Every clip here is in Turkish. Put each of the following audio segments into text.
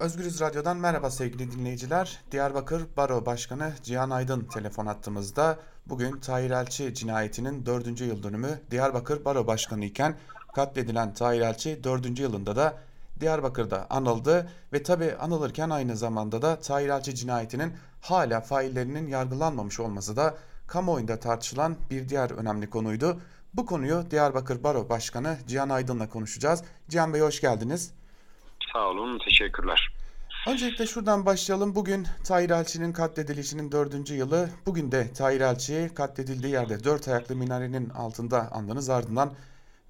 Özgürüz Radyo'dan merhaba sevgili dinleyiciler. Diyarbakır Baro Başkanı Cihan Aydın telefon attığımızda bugün Tahir Elçi cinayetinin 4. yıl dönümü Diyarbakır Baro Başkanı iken katledilen Tahir Elçi 4. yılında da Diyarbakır'da anıldı ve tabi anılırken aynı zamanda da Tahir Elçi cinayetinin hala faillerinin yargılanmamış olması da kamuoyunda tartışılan bir diğer önemli konuydu. Bu konuyu Diyarbakır Baro Başkanı Cihan Aydın'la konuşacağız. Cihan Bey hoş geldiniz. Sağ olun, teşekkürler. Öncelikle şuradan başlayalım. Bugün Tahir Elçi'nin katledilişinin dördüncü yılı. Bugün de Tahir Elçi katledildiği yerde dört ayaklı minarenin altında andınız. Ardından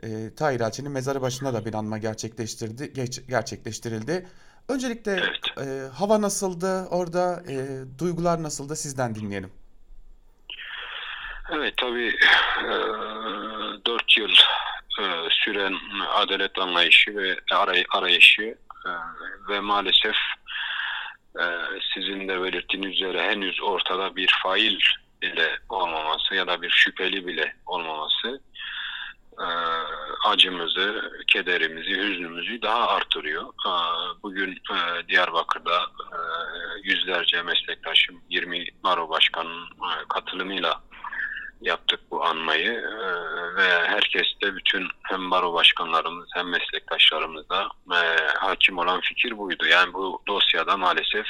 e, Tahir Elçi'nin mezarı başında da bir anma gerçekleştirdi, geç, gerçekleştirildi. Öncelikle evet. e, hava nasıldı? Orada e, duygular nasıldı? Sizden dinleyelim. Evet tabii e, 4 yıl e, süren adalet anlayışı ve aray arayışı ve maalesef e, sizin de belirttiğiniz üzere henüz ortada bir fail bile olmaması ya da bir şüpheli bile olmaması e, acımızı, kederimizi, hüznümüzü daha artırıyor. E, bugün e, Diyarbakır'da yüzlerce meslektaşım 20 Baro Başkanı'nın katılımıyla yaptık bu anmayı de bütün hem baro başkanlarımız hem meslektaşlarımızda e, hakim olan fikir buydu. Yani bu dosyada maalesef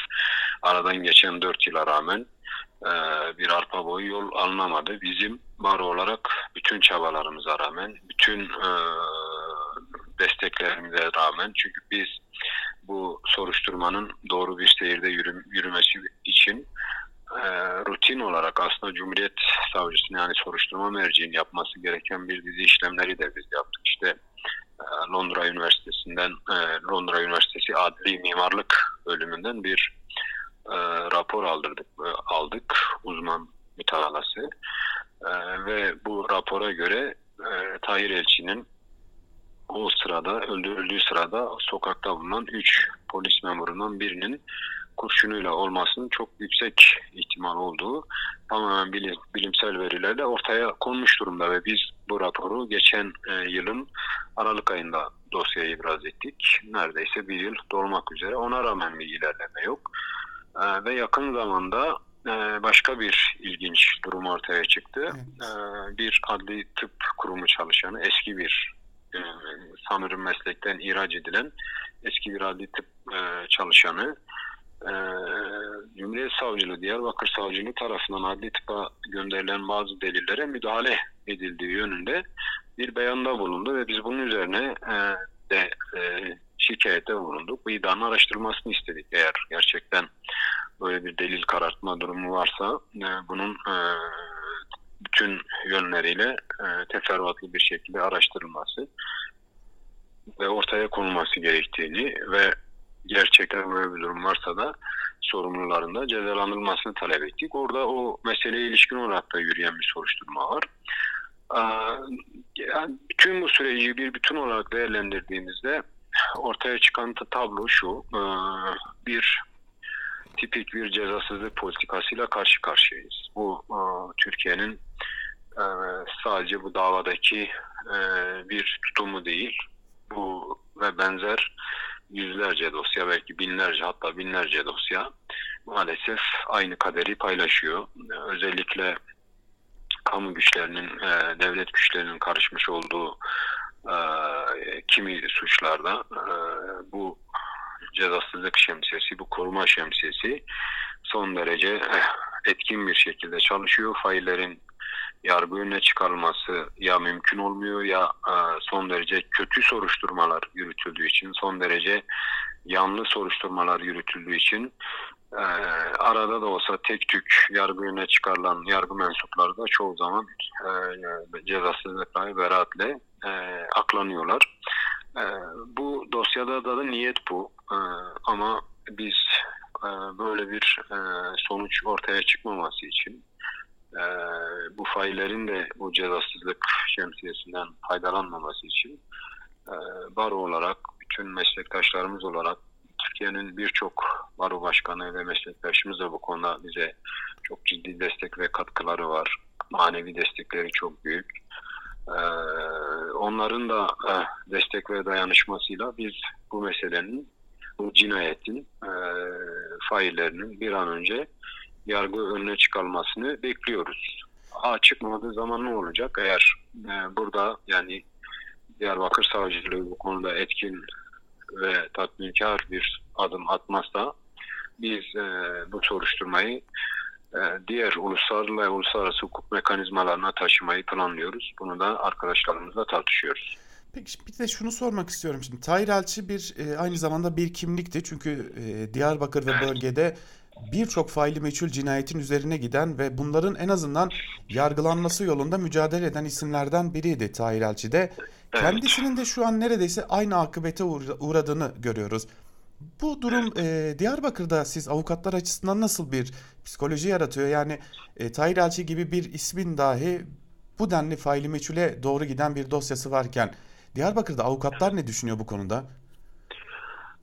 aradan geçen dört yıla rağmen e, bir arpa boyu yol alınamadı. Bizim baro olarak bütün çabalarımıza rağmen, bütün e, desteklerimize rağmen çünkü biz bu soruşturmanın doğru bir seyirde yürü, yürümesi için e, rutin olarak aslında Cumhuriyet Savcısının yani soruşturma merciğinin yapması gereken bir dizi işlemleri de biz yaptık. İşte e, Londra Üniversitesi'nden e, Londra Üniversitesi Adli Mimarlık bölümünden bir e, rapor aldırdık e, aldık uzman mütevalası e, ve bu rapora göre e, Tahir Elçi'nin o sırada öldürüldüğü sırada sokakta bulunan 3 polis memurundan birinin kurşunuyla olmasının çok yüksek ihtimal olduğu tamamen bilim, bilimsel verilerle ortaya konmuş durumda ve biz bu raporu geçen e, yılın Aralık ayında dosyayı ibraz ettik. Neredeyse bir yıl dolmak üzere. Ona rağmen bir ilerleme yok. E, ve yakın zamanda e, başka bir ilginç durum ortaya çıktı. Evet. E, bir adli tıp kurumu çalışanı, eski bir e, sanırım meslekten ihraç edilen eski bir adli tıp e, çalışanı e, Cumhuriyet Savcılığı, Diyarbakır Savcılığı tarafından adli tıpa gönderilen bazı delillere müdahale edildiği yönünde bir beyanda bulundu ve biz bunun üzerine e, de e, şikayette bulunduk. Bu iddianın araştırılmasını istedik. Eğer gerçekten böyle bir delil karartma durumu varsa e, bunun e, bütün yönleriyle e, teferruatlı bir şekilde araştırılması ve ortaya konulması gerektiğini ve gerçekten böyle bir durum varsa da sorumluların da cezalandırılmasını talep ettik. Orada o meseleye ilişkin olarak da yürüyen bir soruşturma var. Yani bütün bu süreci bir bütün olarak değerlendirdiğimizde ortaya çıkan tablo şu. Bir tipik bir cezasızlık politikasıyla karşı karşıyayız. Bu Türkiye'nin sadece bu davadaki bir tutumu değil. Bu ve benzer yüzlerce dosya belki binlerce hatta binlerce dosya maalesef aynı kaderi paylaşıyor. Özellikle kamu güçlerinin, e, devlet güçlerinin karışmış olduğu e, kimi suçlarda e, bu cezasızlık şemsiyesi, bu koruma şemsiyesi son derece etkin bir şekilde çalışıyor. Faillerin yargı önüne çıkarılması ya mümkün olmuyor ya e, son derece kötü soruşturmalar yürütüldüğü için, son derece yanlı soruşturmalar yürütüldüğü için e, arada da olsa tek tük yargı önüne çıkarılan yargı mensupları da çoğu zaman e, cezasızlıkla beraatle e, aklanıyorlar. Bu dosyada da, da niyet bu ama biz böyle bir sonuç ortaya çıkmaması için e, bu faillerin de bu cezasızlık şemsiyesinden faydalanmaması için e, baro olarak bütün meslektaşlarımız olarak Türkiye'nin birçok baro başkanı ve meslektaşımız da bu konuda bize çok ciddi destek ve katkıları var. Manevi destekleri çok büyük. Ee, onların da e, destek ve dayanışmasıyla biz bu meselenin bu cinayetin e, faillerinin bir an önce yargı önüne çıkarılmasını bekliyoruz. Ha çıkmadığı zaman ne olacak? Eğer e, burada yani Diyarbakır Savcılığı bu konuda etkin ve tatminkar bir adım atmazsa biz e, bu soruşturmayı e, diğer ulusal ve uluslararası hukuk mekanizmalarına taşımayı planlıyoruz. Bunu da arkadaşlarımızla tartışıyoruz. Peki bir de şunu sormak istiyorum şimdi. Tahir Elçi bir e, aynı zamanda bir kimlikti. Çünkü e, Diyarbakır ve bölgede birçok faili meçhul cinayetin üzerine giden ve bunların en azından yargılanması yolunda mücadele eden isimlerden biriydi Tahir Elçi de. Kendisinin de şu an neredeyse aynı akıbete uğra- uğradığını görüyoruz. Bu durum e, Diyarbakır'da siz avukatlar açısından nasıl bir psikoloji yaratıyor? Yani e, Tahir Elçi gibi bir ismin dahi bu denli faili meçhule doğru giden bir dosyası varken Diyarbakır'da avukatlar ne düşünüyor bu konuda?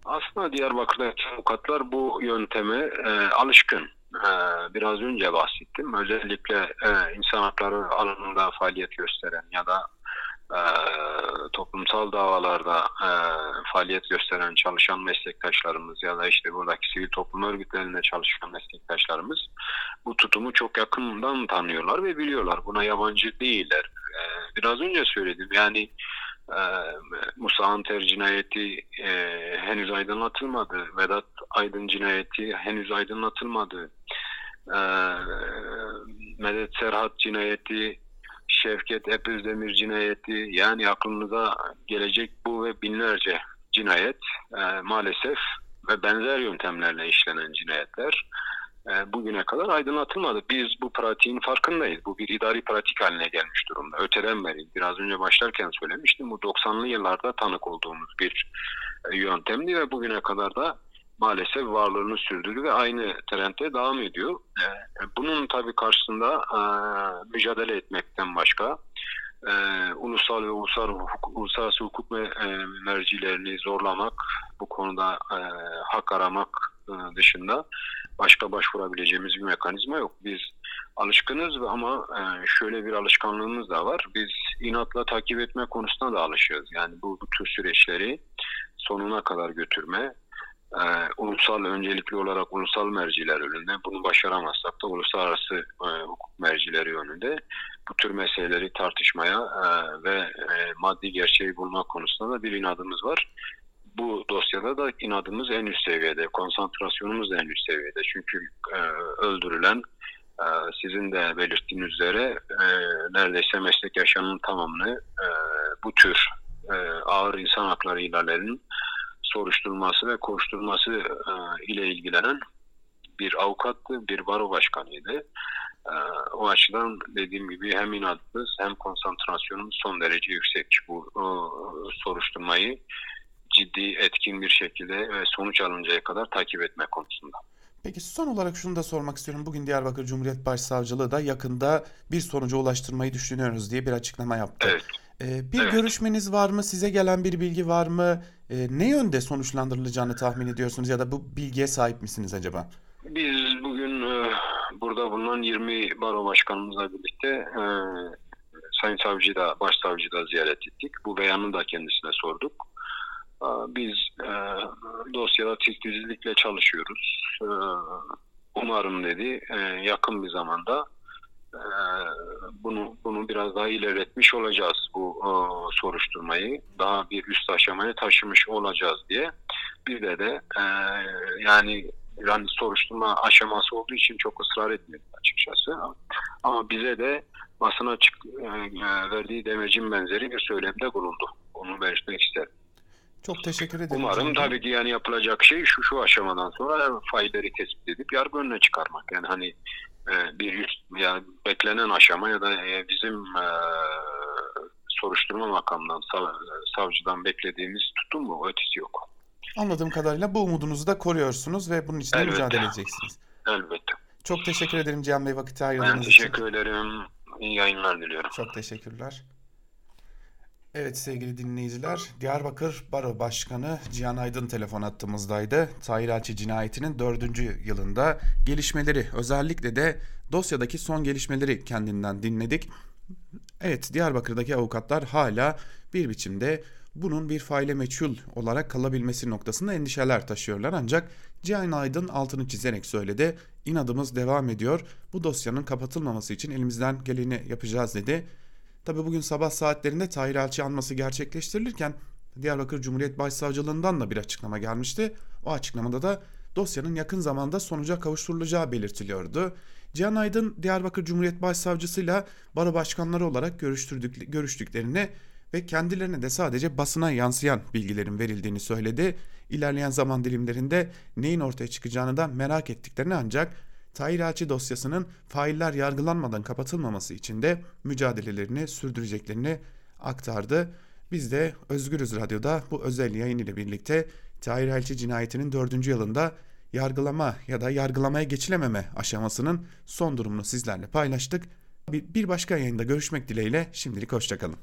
Aslında Diyarbakır'daki avukatlar bu yönteme e, alışkın. E, biraz önce bahsettim. Özellikle e, insan hakları alanında faaliyet gösteren ya da e, toplumsal davalarda e, faaliyet gösteren çalışan meslektaşlarımız ya da işte buradaki sivil toplum örgütlerinde çalışan meslektaşlarımız bu tutumu çok yakından tanıyorlar ve biliyorlar. Buna yabancı değiller. E, biraz önce söyledim yani e, Musa Anter cinayeti e, henüz aydınlatılmadı. Vedat Aydın cinayeti henüz aydınlatılmadı. E, Medet Serhat cinayeti, Şevket Epözdemir cinayeti yani aklınıza gelecek bu ve binlerce cinayet e, maalesef ve benzer yöntemlerle işlenen cinayetler bugüne kadar aydınlatılmadı. Biz bu pratiğin farkındayız. Bu bir idari pratik haline gelmiş durumda. Öteden beri biraz önce başlarken söylemiştim. Bu 90'lı yıllarda tanık olduğumuz bir e, yöntemdi ve bugüne kadar da maalesef varlığını sürdürdü ve aynı trendde devam ediyor. E, bunun tabii karşısında e, mücadele etmekten başka e, ulusal ve ulusal hukuk, uluslararası hukuk ve e, mercilerini zorlamak, bu konuda e, hak aramak e, dışında başka başvurabileceğimiz bir mekanizma yok. Biz alışkınız ama e, şöyle bir alışkanlığımız da var. Biz inatla takip etme konusunda da alışığız. Yani bu, bu tür süreçleri sonuna kadar götürme, e, ulusal öncelikli olarak ulusal merciler önünde, bunu başaramazsak da uluslararası e, hukuk mercileri önünde bu tür meseleleri tartışmaya e, ve e, maddi gerçeği bulma konusunda da bir inadımız var bu dosyada da inadımız en üst seviyede, konsantrasyonumuz da en üst seviyede. Çünkü e, öldürülen e, sizin de belirttiğiniz üzere e, neredeyse meslek yaşamının tamamını e, bu tür e, ağır insan hakları ihlallerinin soruşturulması ve koşturması e, ile ilgilenen bir avukattı, bir baro başkanıydı. E, o açıdan dediğim gibi hem inadımız hem konsantrasyonumuz son derece yüksek. Bu o, soruşturmayı ciddi, etkin bir şekilde ve sonuç alıncaya kadar takip etme konusunda. Peki son olarak şunu da sormak istiyorum. Bugün Diyarbakır Cumhuriyet Başsavcılığı da yakında bir sonuca ulaştırmayı düşünüyoruz diye bir açıklama yaptı. Evet. Ee, bir Evet. görüşmeniz var mı? Size gelen bir bilgi var mı? Ee, ne yönde sonuçlandırılacağını tahmin ediyorsunuz ya da bu bilgiye sahip misiniz acaba? Biz bugün e, burada bulunan 20 baro başkanımızla birlikte e, Sayın Savcıyı da, Başsavcıyı da ziyaret ettik. Bu beyanı da kendisine sorduk. E, Biz e, dosyada titizlikle çalışıyoruz. E, umarım dedi e, yakın bir zamanda e, bunu bunu biraz daha ilerletmiş olacağız bu e, soruşturmayı. Daha bir üst aşamaya taşımış olacağız diye. Bir de de e, yani yani soruşturma aşaması olduğu için çok ısrar etmedi açıkçası. Ama bize de basına açık e, e, verdiği demecin benzeri bir söylemde bulundu. Onu belirtmek isterim. Çok teşekkür ederim. Umarım Bey. tabii ki yani yapılacak şey şu şu aşamadan sonra failleri tespit edip yargı önüne çıkarmak. Yani hani e, bir üst yani beklenen aşama ya da e, bizim e, soruşturma makamından sav- savcıdan beklediğimiz tutum bu. Ötesi yok. Anladığım kadarıyla bu umudunuzu da koruyorsunuz ve bunun için mücadele edeceksiniz. Elbette. Çok teşekkür ederim Cihan Bey vakit Ben ayırdığınız için. teşekkür ederim. İyi yayınlar diliyorum. Çok teşekkürler. Evet sevgili dinleyiciler, Diyarbakır Baro Başkanı Cihan Aydın telefon attığımızdaydı. Tahir Elçi cinayetinin dördüncü yılında gelişmeleri, özellikle de dosyadaki son gelişmeleri kendinden dinledik. Evet, Diyarbakır'daki avukatlar hala bir biçimde bunun bir faile meçhul olarak kalabilmesi noktasında endişeler taşıyorlar. Ancak Cihan Aydın altını çizerek söyledi. İnadımız devam ediyor. Bu dosyanın kapatılmaması için elimizden geleni yapacağız dedi. Tabi bugün sabah saatlerinde Tahir Elçi anması gerçekleştirilirken Diyarbakır Cumhuriyet Başsavcılığından da bir açıklama gelmişti. O açıklamada da dosyanın yakın zamanda sonuca kavuşturulacağı belirtiliyordu. Cihan Aydın Diyarbakır Cumhuriyet Başsavcısıyla baro başkanları olarak görüştürdük, görüştüklerini ve kendilerine de sadece basına yansıyan bilgilerin verildiğini söyledi. İlerleyen zaman dilimlerinde neyin ortaya çıkacağını da merak ettiklerini ancak Tahir Elçi dosyasının failler yargılanmadan kapatılmaması için de mücadelelerini sürdüreceklerini aktardı. Biz de Özgürüz Radyo'da bu özel yayın ile birlikte Tahir Elçi cinayetinin 4. yılında yargılama ya da yargılamaya geçilememe aşamasının son durumunu sizlerle paylaştık. Bir başka yayında görüşmek dileğiyle şimdilik hoşçakalın.